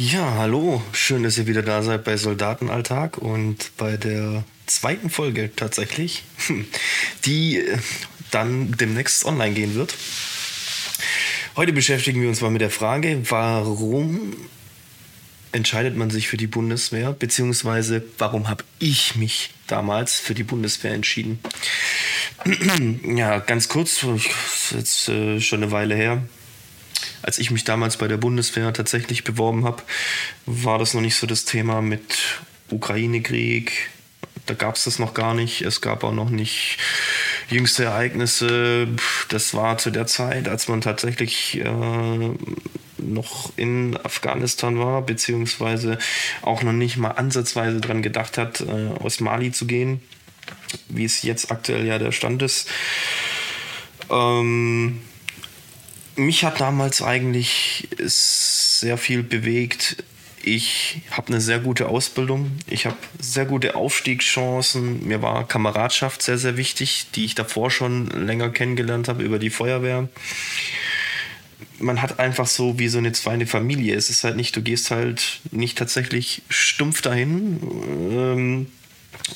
Ja, hallo. Schön, dass ihr wieder da seid bei Soldatenalltag und bei der zweiten Folge tatsächlich, die äh, dann demnächst online gehen wird. Heute beschäftigen wir uns mal mit der Frage, warum entscheidet man sich für die Bundeswehr, beziehungsweise warum habe ich mich damals für die Bundeswehr entschieden? ja, ganz kurz, das ist jetzt äh, schon eine Weile her. Als ich mich damals bei der Bundeswehr tatsächlich beworben habe, war das noch nicht so das Thema mit Ukraine-Krieg. Da gab es das noch gar nicht. Es gab auch noch nicht jüngste Ereignisse. Das war zu der Zeit, als man tatsächlich äh, noch in Afghanistan war, beziehungsweise auch noch nicht mal ansatzweise daran gedacht hat, äh, aus Mali zu gehen, wie es jetzt aktuell ja der Stand ist. Ähm, mich hat damals eigentlich sehr viel bewegt. Ich habe eine sehr gute Ausbildung. Ich habe sehr gute Aufstiegschancen. Mir war Kameradschaft sehr, sehr wichtig, die ich davor schon länger kennengelernt habe über die Feuerwehr. Man hat einfach so wie so eine zweite Familie. Es ist halt nicht, du gehst halt nicht tatsächlich stumpf dahin. Ähm,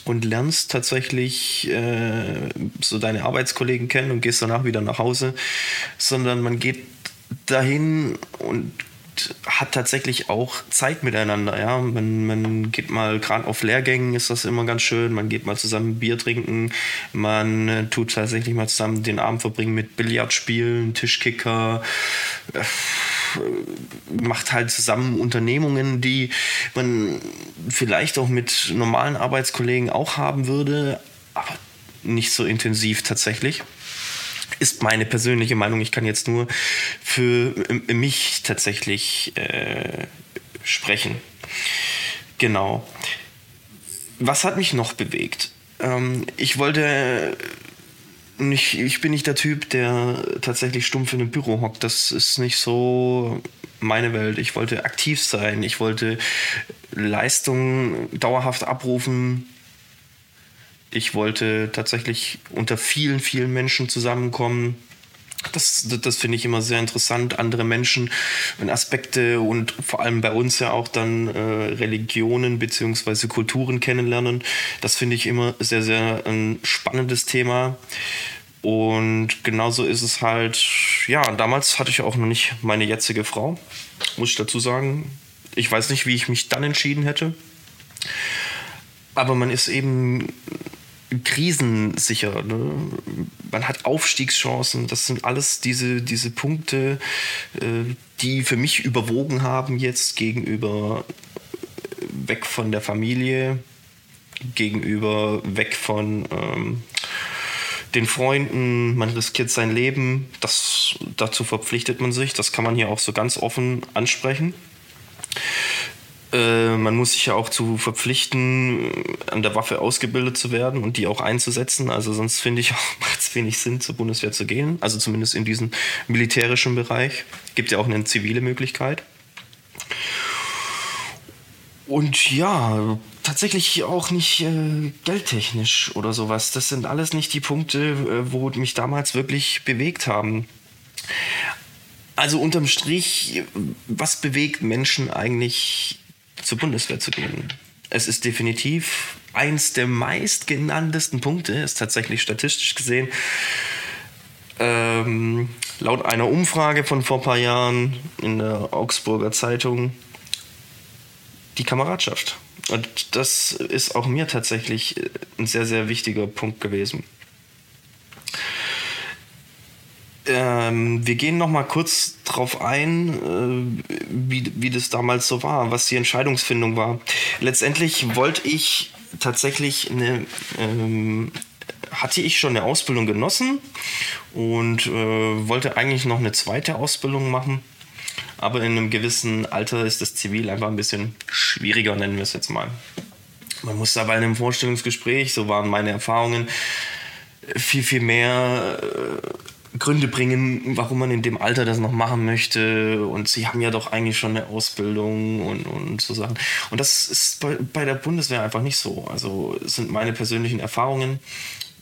und lernst tatsächlich äh, so deine Arbeitskollegen kennen und gehst danach wieder nach Hause, sondern man geht dahin und hat tatsächlich auch Zeit miteinander. Ja? Man, man geht mal, gerade auf Lehrgängen ist das immer ganz schön, man geht mal zusammen Bier trinken, man äh, tut tatsächlich mal zusammen den Abend verbringen mit Billardspielen, Tischkicker. Äh, macht halt zusammen Unternehmungen, die man vielleicht auch mit normalen Arbeitskollegen auch haben würde, aber nicht so intensiv tatsächlich. Ist meine persönliche Meinung. Ich kann jetzt nur für mich tatsächlich äh, sprechen. Genau. Was hat mich noch bewegt? Ähm, ich wollte ich, ich bin nicht der Typ, der tatsächlich stumpf in einem Büro hockt. Das ist nicht so meine Welt. Ich wollte aktiv sein. Ich wollte Leistungen dauerhaft abrufen. Ich wollte tatsächlich unter vielen, vielen Menschen zusammenkommen. Das, das, finde ich immer sehr interessant, andere Menschen und Aspekte und vor allem bei uns ja auch dann äh, Religionen bzw. Kulturen kennenlernen. Das finde ich immer sehr, sehr ein spannendes Thema. Und genauso ist es halt, ja, damals hatte ich auch noch nicht meine jetzige Frau, muss ich dazu sagen. Ich weiß nicht, wie ich mich dann entschieden hätte. Aber man ist eben krisensicher. Ne? Man hat Aufstiegschancen. Das sind alles diese, diese Punkte, äh, die für mich überwogen haben jetzt gegenüber äh, weg von der Familie, gegenüber weg von ähm, den Freunden, man riskiert sein Leben, das, dazu verpflichtet man sich, das kann man hier auch so ganz offen ansprechen. Äh, man muss sich ja auch zu verpflichten, an der Waffe ausgebildet zu werden und die auch einzusetzen. Also sonst finde ich auch, macht es wenig Sinn, zur Bundeswehr zu gehen. Also zumindest in diesem militärischen Bereich. Gibt ja auch eine zivile Möglichkeit. Und ja, tatsächlich auch nicht äh, geldtechnisch oder sowas. Das sind alles nicht die Punkte, äh, wo mich damals wirklich bewegt haben. Also unterm Strich, was bewegt Menschen eigentlich zur Bundeswehr zu gehen? Es ist definitiv eins der meistgenanntesten Punkte, ist tatsächlich statistisch gesehen. Ähm, laut einer Umfrage von vor ein paar Jahren in der Augsburger Zeitung die Kameradschaft. Und das ist auch mir tatsächlich äh, ein sehr, sehr wichtiger Punkt gewesen. Ähm, wir gehen noch mal kurz drauf ein, äh, wie, wie das damals so war, was die Entscheidungsfindung war. Letztendlich wollte ich tatsächlich eine, ähm, hatte ich schon eine Ausbildung genossen und äh, wollte eigentlich noch eine zweite Ausbildung machen aber in einem gewissen Alter ist das Zivil einfach ein bisschen schwieriger, nennen wir es jetzt mal. Man muss da bei einem Vorstellungsgespräch, so waren meine Erfahrungen, viel, viel mehr äh, Gründe bringen, warum man in dem Alter das noch machen möchte. Und sie haben ja doch eigentlich schon eine Ausbildung und, und so Sachen. Und das ist bei, bei der Bundeswehr einfach nicht so. Also sind meine persönlichen Erfahrungen.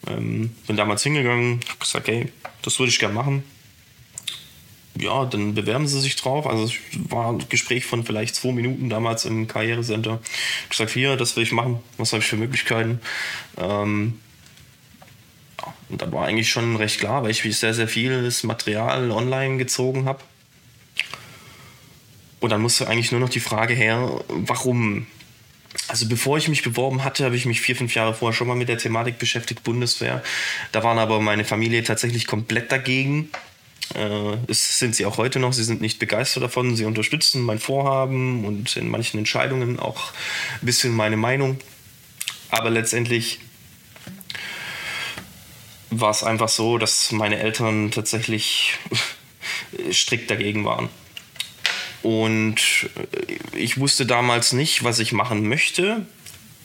Ähm, bin damals hingegangen, habe gesagt, hey, das würde ich gerne machen ja, dann bewerben sie sich drauf. Also es war ein Gespräch von vielleicht zwei Minuten damals im Karrierecenter. Ich gesagt, hier, das will ich machen, was habe ich für Möglichkeiten. Ähm, und dann war eigentlich schon recht klar, weil ich sehr, sehr vieles Material online gezogen habe. Und dann musste eigentlich nur noch die Frage her, warum? Also bevor ich mich beworben hatte, habe ich mich vier, fünf Jahre vorher schon mal mit der Thematik beschäftigt, Bundeswehr. Da waren aber meine Familie tatsächlich komplett dagegen. Äh, das sind sie auch heute noch. Sie sind nicht begeistert davon. Sie unterstützen mein Vorhaben und in manchen Entscheidungen auch ein bisschen meine Meinung. Aber letztendlich war es einfach so, dass meine Eltern tatsächlich strikt dagegen waren. Und ich wusste damals nicht, was ich machen möchte,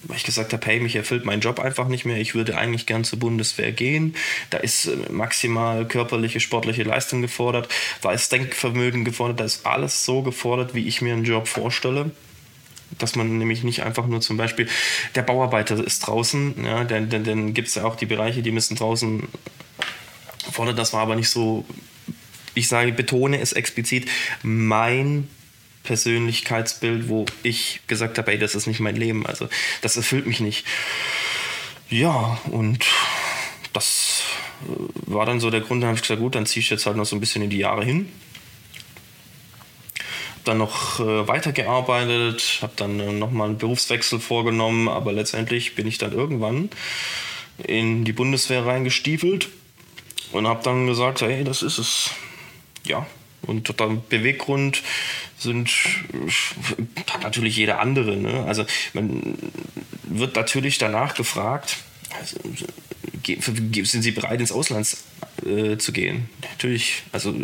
weil ich gesagt habe, hey, mich erfüllt mein Job einfach nicht mehr. Ich würde eigentlich gern zur Bundeswehr gehen. Da ist äh, maximal körperliche, sportliche Leistung gefordert. Da ist Denkvermögen gefordert. Da ist alles so gefordert, wie ich mir einen Job vorstelle. Dass man nämlich nicht einfach nur zum Beispiel, der Bauarbeiter ist draußen, ja, dann, dann, dann gibt es ja auch die Bereiche, die müssen draußen fordern. Das war aber nicht so ich sage, betone es explizit, mein Persönlichkeitsbild, wo ich gesagt habe, ey, das ist nicht mein Leben. Also das erfüllt mich nicht. Ja, und das äh, war dann so der Grund, da habe ich gesagt, gut, dann ziehe ich jetzt halt noch so ein bisschen in die Jahre hin. Dann noch äh, weitergearbeitet, habe dann äh, nochmal einen Berufswechsel vorgenommen, aber letztendlich bin ich dann irgendwann in die Bundeswehr reingestiefelt und habe dann gesagt, hey, das ist es ja, und der Beweggrund sind hat natürlich jeder andere. Ne? Also man wird natürlich danach gefragt, also, sind Sie bereit, ins Ausland äh, zu gehen? Natürlich. Also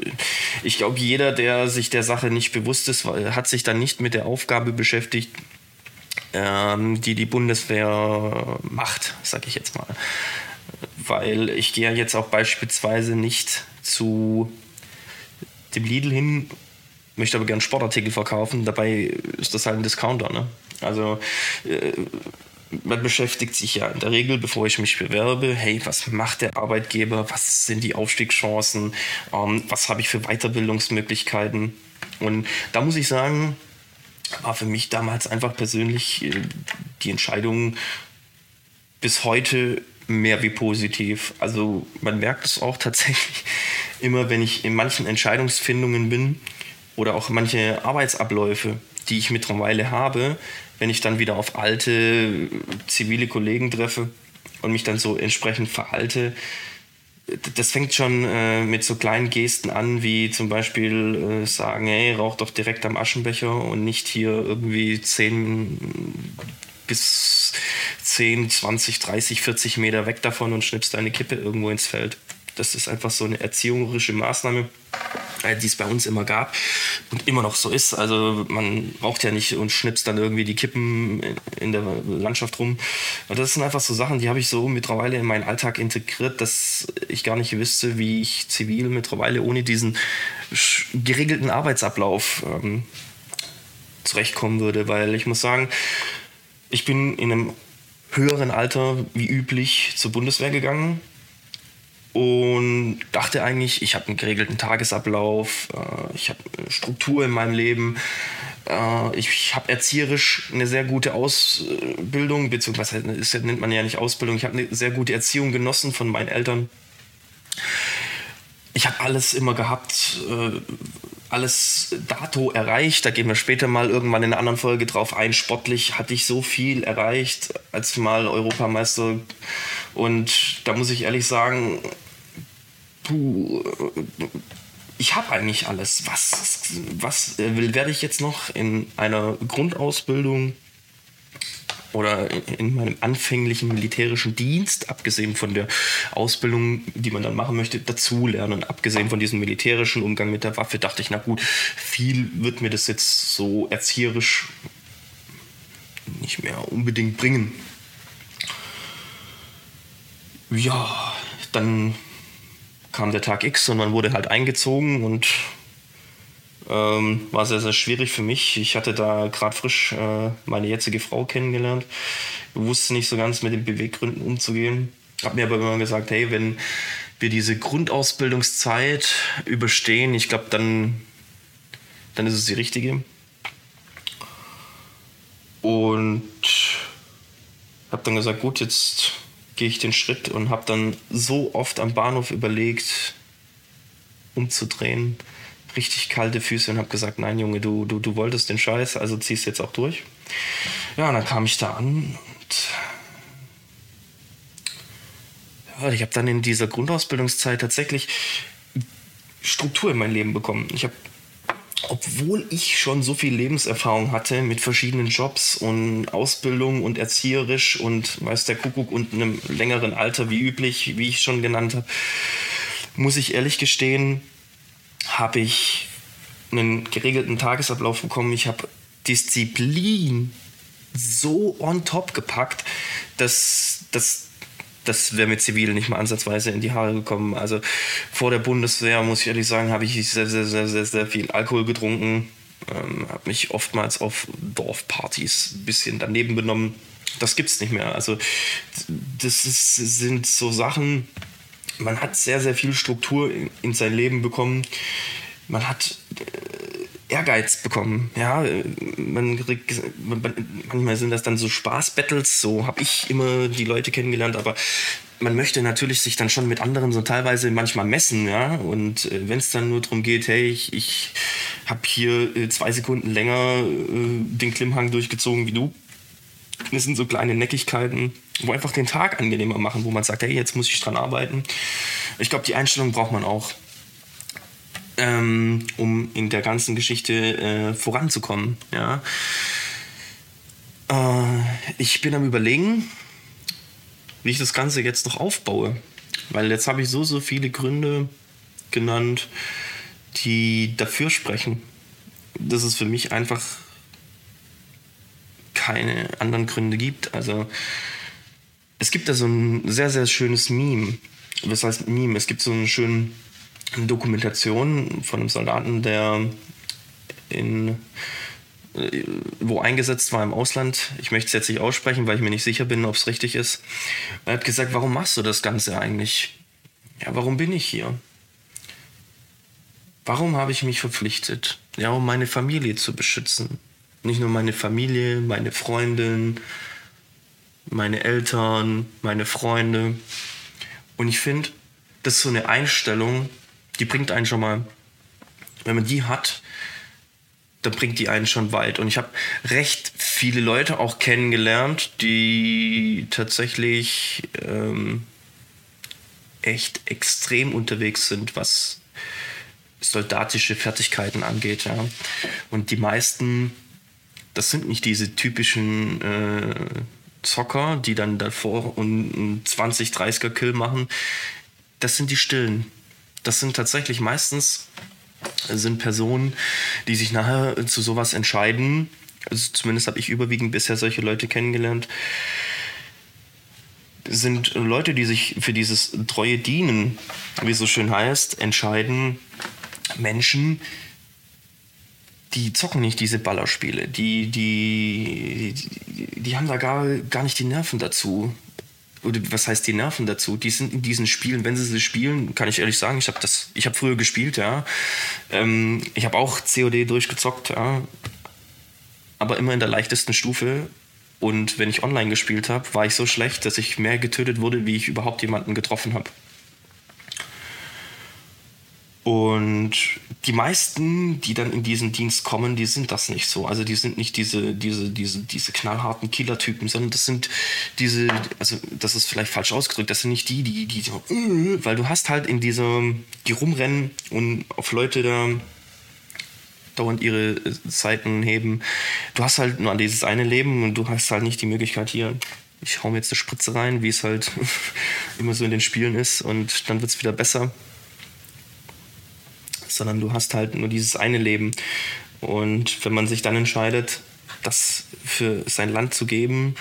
ich glaube, jeder, der sich der Sache nicht bewusst ist, hat sich dann nicht mit der Aufgabe beschäftigt, ähm, die die Bundeswehr macht, sage ich jetzt mal. Weil ich gehe jetzt auch beispielsweise nicht zu dem Lidl hin, möchte aber gerne Sportartikel verkaufen, dabei ist das halt ein Discounter. Ne? Also äh, man beschäftigt sich ja in der Regel, bevor ich mich bewerbe, hey, was macht der Arbeitgeber, was sind die Aufstiegschancen, ähm, was habe ich für Weiterbildungsmöglichkeiten. Und da muss ich sagen, war für mich damals einfach persönlich äh, die Entscheidung bis heute mehr wie positiv. Also man merkt es auch tatsächlich immer, wenn ich in manchen Entscheidungsfindungen bin oder auch manche Arbeitsabläufe, die ich mittlerweile habe, wenn ich dann wieder auf alte zivile Kollegen treffe und mich dann so entsprechend verhalte, das fängt schon äh, mit so kleinen Gesten an, wie zum Beispiel äh, sagen, hey, rauch doch direkt am Aschenbecher und nicht hier irgendwie 10 bis 10, 20, 30, 40 Meter weg davon und schnippst deine Kippe irgendwo ins Feld. Das ist einfach so eine erzieherische Maßnahme, äh, die es bei uns immer gab und immer noch so ist. Also man braucht ja nicht und schnippst dann irgendwie die Kippen in der Landschaft rum. Das sind einfach so Sachen, die habe ich so mittlerweile in meinen Alltag integriert, dass ich gar nicht wüsste, wie ich zivil mittlerweile ohne diesen geregelten Arbeitsablauf ähm, zurechtkommen würde. Weil ich muss sagen, ich bin in einem höheren Alter wie üblich zur Bundeswehr gegangen und dachte eigentlich, ich habe einen geregelten Tagesablauf, äh, ich habe Struktur in meinem Leben, äh, ich habe erzieherisch eine sehr gute Ausbildung, beziehungsweise das nennt man ja nicht Ausbildung, ich habe eine sehr gute Erziehung genossen von meinen Eltern. Ich habe alles immer gehabt, äh, alles dato erreicht. Da gehen wir später mal irgendwann in einer anderen Folge drauf ein. Sportlich hatte ich so viel erreicht als mal Europameister. Und da muss ich ehrlich sagen, puh, ich habe eigentlich alles. Was, was äh, werde ich jetzt noch in einer Grundausbildung oder in meinem anfänglichen militärischen Dienst, abgesehen von der Ausbildung, die man dann machen möchte, dazulernen. Abgesehen von diesem militärischen Umgang mit der Waffe, dachte ich, na gut, viel wird mir das jetzt so erzieherisch nicht mehr unbedingt bringen. Ja, dann kam der Tag X und man wurde halt eingezogen und ähm, war sehr, sehr schwierig für mich. Ich hatte da gerade frisch äh, meine jetzige Frau kennengelernt. Wusste nicht so ganz mit den Beweggründen umzugehen. Hab mir aber immer gesagt, hey, wenn wir diese Grundausbildungszeit überstehen. Ich glaube, dann, dann ist es die richtige. Und habe dann gesagt, gut, jetzt gehe ich den Schritt und habe dann so oft am Bahnhof überlegt, umzudrehen, richtig kalte Füße und habe gesagt, nein Junge, du, du, du wolltest den Scheiß, also ziehst jetzt auch durch. Ja, und dann kam ich da an und ja, ich habe dann in dieser Grundausbildungszeit tatsächlich Struktur in mein Leben bekommen. Ich habe obwohl ich schon so viel Lebenserfahrung hatte mit verschiedenen Jobs und Ausbildung und erzieherisch und weiß der Kuckuck und einem längeren Alter wie üblich, wie ich schon genannt habe, muss ich ehrlich gestehen, habe ich einen geregelten Tagesablauf bekommen. Ich habe Disziplin so on top gepackt, dass, dass das wäre mit Zivil nicht mal ansatzweise in die Haare gekommen. Also vor der Bundeswehr, muss ich ehrlich sagen, habe ich sehr, sehr, sehr, sehr, sehr viel Alkohol getrunken. Ähm, habe mich oftmals auf Dorfpartys ein bisschen daneben benommen. Das gibt es nicht mehr. Also das ist, sind so Sachen, man hat sehr, sehr viel Struktur in, in sein Leben bekommen. Man hat äh, Ehrgeiz bekommen. Ja, man, man, manchmal sind das dann so Spaßbattles, so habe ich immer die Leute kennengelernt, aber man möchte natürlich sich dann schon mit anderen so teilweise manchmal messen, ja. Und äh, wenn es dann nur darum geht, hey, ich, ich habe hier äh, zwei Sekunden länger äh, den Klimmhang durchgezogen wie du. Das sind so kleine Neckigkeiten, wo einfach den Tag angenehmer machen, wo man sagt, hey, jetzt muss ich dran arbeiten. Ich glaube, die Einstellung braucht man auch ähm, um in der ganzen Geschichte äh, voranzukommen. Ja. Äh, ich bin am Überlegen, wie ich das Ganze jetzt noch aufbaue. Weil jetzt habe ich so, so viele Gründe genannt, die dafür sprechen. Dass es für mich einfach keine anderen Gründe gibt. Also es gibt da so ein sehr, sehr schönes Meme. Was heißt Meme? Es gibt so einen schönen Dokumentation von einem Soldaten, der in äh, wo eingesetzt war im Ausland. Ich möchte es jetzt nicht aussprechen, weil ich mir nicht sicher bin, ob es richtig ist. Er hat gesagt, warum machst du das Ganze eigentlich? Ja, warum bin ich hier? Warum habe ich mich verpflichtet? Ja, um meine Familie zu beschützen. Nicht nur meine Familie, meine Freundin, meine Eltern, meine Freunde. Und ich finde, das ist so eine Einstellung, die bringt einen schon mal, wenn man die hat, dann bringt die einen schon weit. Und ich habe recht viele Leute auch kennengelernt, die tatsächlich ähm, echt extrem unterwegs sind, was soldatische Fertigkeiten angeht. Ja. Und die meisten, das sind nicht diese typischen äh, Zocker, die dann davor einen 20, 30er Kill machen. Das sind die Stillen das sind tatsächlich meistens sind Personen, die sich nachher zu sowas entscheiden. Also zumindest habe ich überwiegend bisher solche Leute kennengelernt. Sind Leute, die sich für dieses treue Dienen, wie es so schön heißt, entscheiden. Menschen, die zocken nicht diese Ballerspiele. Die, die, die, die haben da gar, gar nicht die Nerven dazu oder was heißt die Nerven dazu? Die sind in diesen Spielen, wenn sie sie spielen, kann ich ehrlich sagen, ich habe das, ich habe früher gespielt, ja. Ähm, ich habe auch COD durchgezockt, ja. Aber immer in der leichtesten Stufe. Und wenn ich online gespielt habe, war ich so schlecht, dass ich mehr getötet wurde, wie ich überhaupt jemanden getroffen habe. Und die meisten, die dann in diesen Dienst kommen, die sind das nicht so. Also die sind nicht diese, diese, diese, diese knallharten Killer-Typen, sondern das sind diese, also das ist vielleicht falsch ausgedrückt, das sind nicht die, die, die so, äh, weil du hast halt in dieser, die rumrennen und auf Leute da dauernd ihre Seiten heben. Du hast halt nur an dieses eine Leben und du hast halt nicht die Möglichkeit hier, ich hau mir jetzt eine Spritze rein, wie es halt immer so in den Spielen ist und dann wird es wieder besser sondern du hast halt nur dieses eine Leben. Und wenn man sich dann entscheidet, das für sein Land zu geben,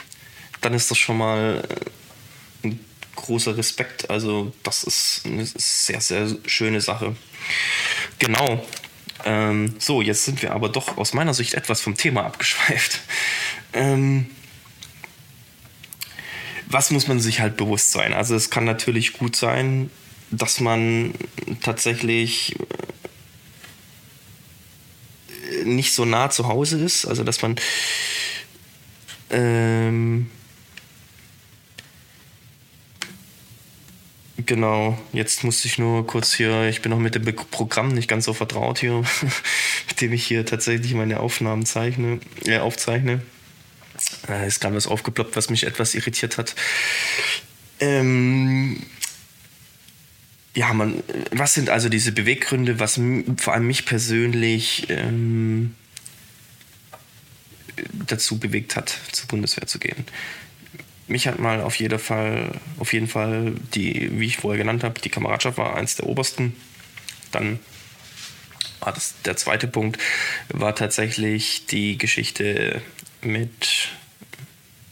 dann ist das schon mal äh, ein großer Respekt. Also das ist eine sehr, sehr schöne Sache. Genau. Ähm, so, jetzt sind wir aber doch aus meiner Sicht etwas vom Thema abgeschweift. Ähm, was muss man sich halt bewusst sein? Also es kann natürlich gut sein, dass man tatsächlich äh, nicht so nah zu Hause ist, also dass man ähm, Genau, jetzt musste ich nur kurz hier, ich bin noch mit dem Programm nicht ganz so vertraut hier, mit dem ich hier tatsächlich meine Aufnahmen zeichne, äh, aufzeichne. Da ist gerade was aufgeploppt, was mich etwas irritiert hat. Ähm, ja, man, was sind also diese Beweggründe, was vor allem mich persönlich ähm, dazu bewegt hat, zur Bundeswehr zu gehen? mich hat mal auf jeden Fall, auf jeden Fall die, wie ich vorher genannt habe, die Kameradschaft war eins der obersten. Dann war das der zweite Punkt, war tatsächlich die Geschichte mit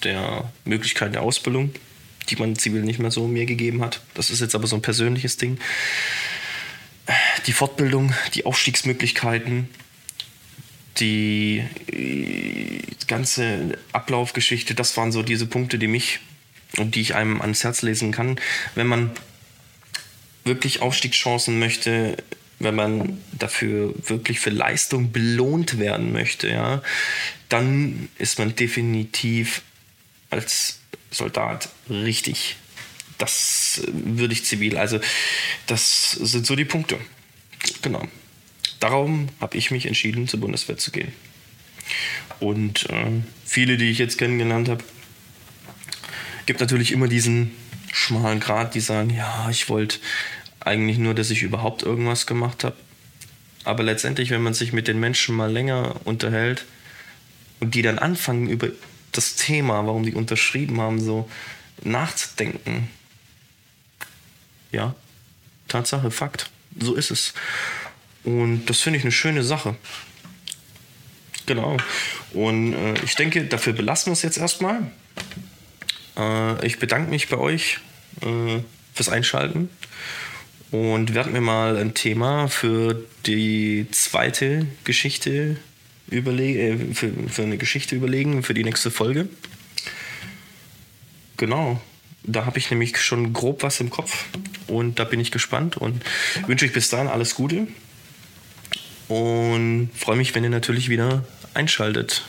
der Möglichkeit der Ausbildung, die man zivil nicht mehr so mir gegeben hat. Das ist jetzt aber so ein persönliches Ding. Die Fortbildung, die Aufstiegsmöglichkeiten, die ganze Ablaufgeschichte, das waren so diese Punkte, die mich und die ich einem ans Herz lesen kann. Wenn man wirklich Aufstiegschancen möchte, wenn man dafür wirklich für Leistung belohnt werden möchte, ja, dann ist man definitiv als Soldat richtig. Das würde ich zivil. Also, das sind so die Punkte. Genau. Darum habe ich mich entschieden, zur Bundeswehr zu gehen. Und äh, viele, die ich jetzt kennengelernt habe, gibt natürlich immer diesen schmalen Grat, die sagen, ja, ich wollte eigentlich nur, dass ich überhaupt irgendwas gemacht habe. Aber letztendlich, wenn man sich mit den Menschen mal länger unterhält und die dann anfangen über das Thema, warum die unterschrieben haben, so nachzudenken. Ja, Tatsache, Fakt. So ist es. Und das finde ich eine schöne Sache. Genau. Und äh, ich denke, dafür belassen wir es jetzt erstmal. Äh, ich bedanke mich bei euch äh, fürs Einschalten und werde mir mal ein Thema für die zweite Geschichte überlegen, äh, für, für eine Geschichte überlegen, für die nächste Folge. Genau. Da habe ich nämlich schon grob was im Kopf und da bin ich gespannt und wünsche euch bis dahin alles Gute und freue mich, wenn ihr natürlich wieder einschaltet.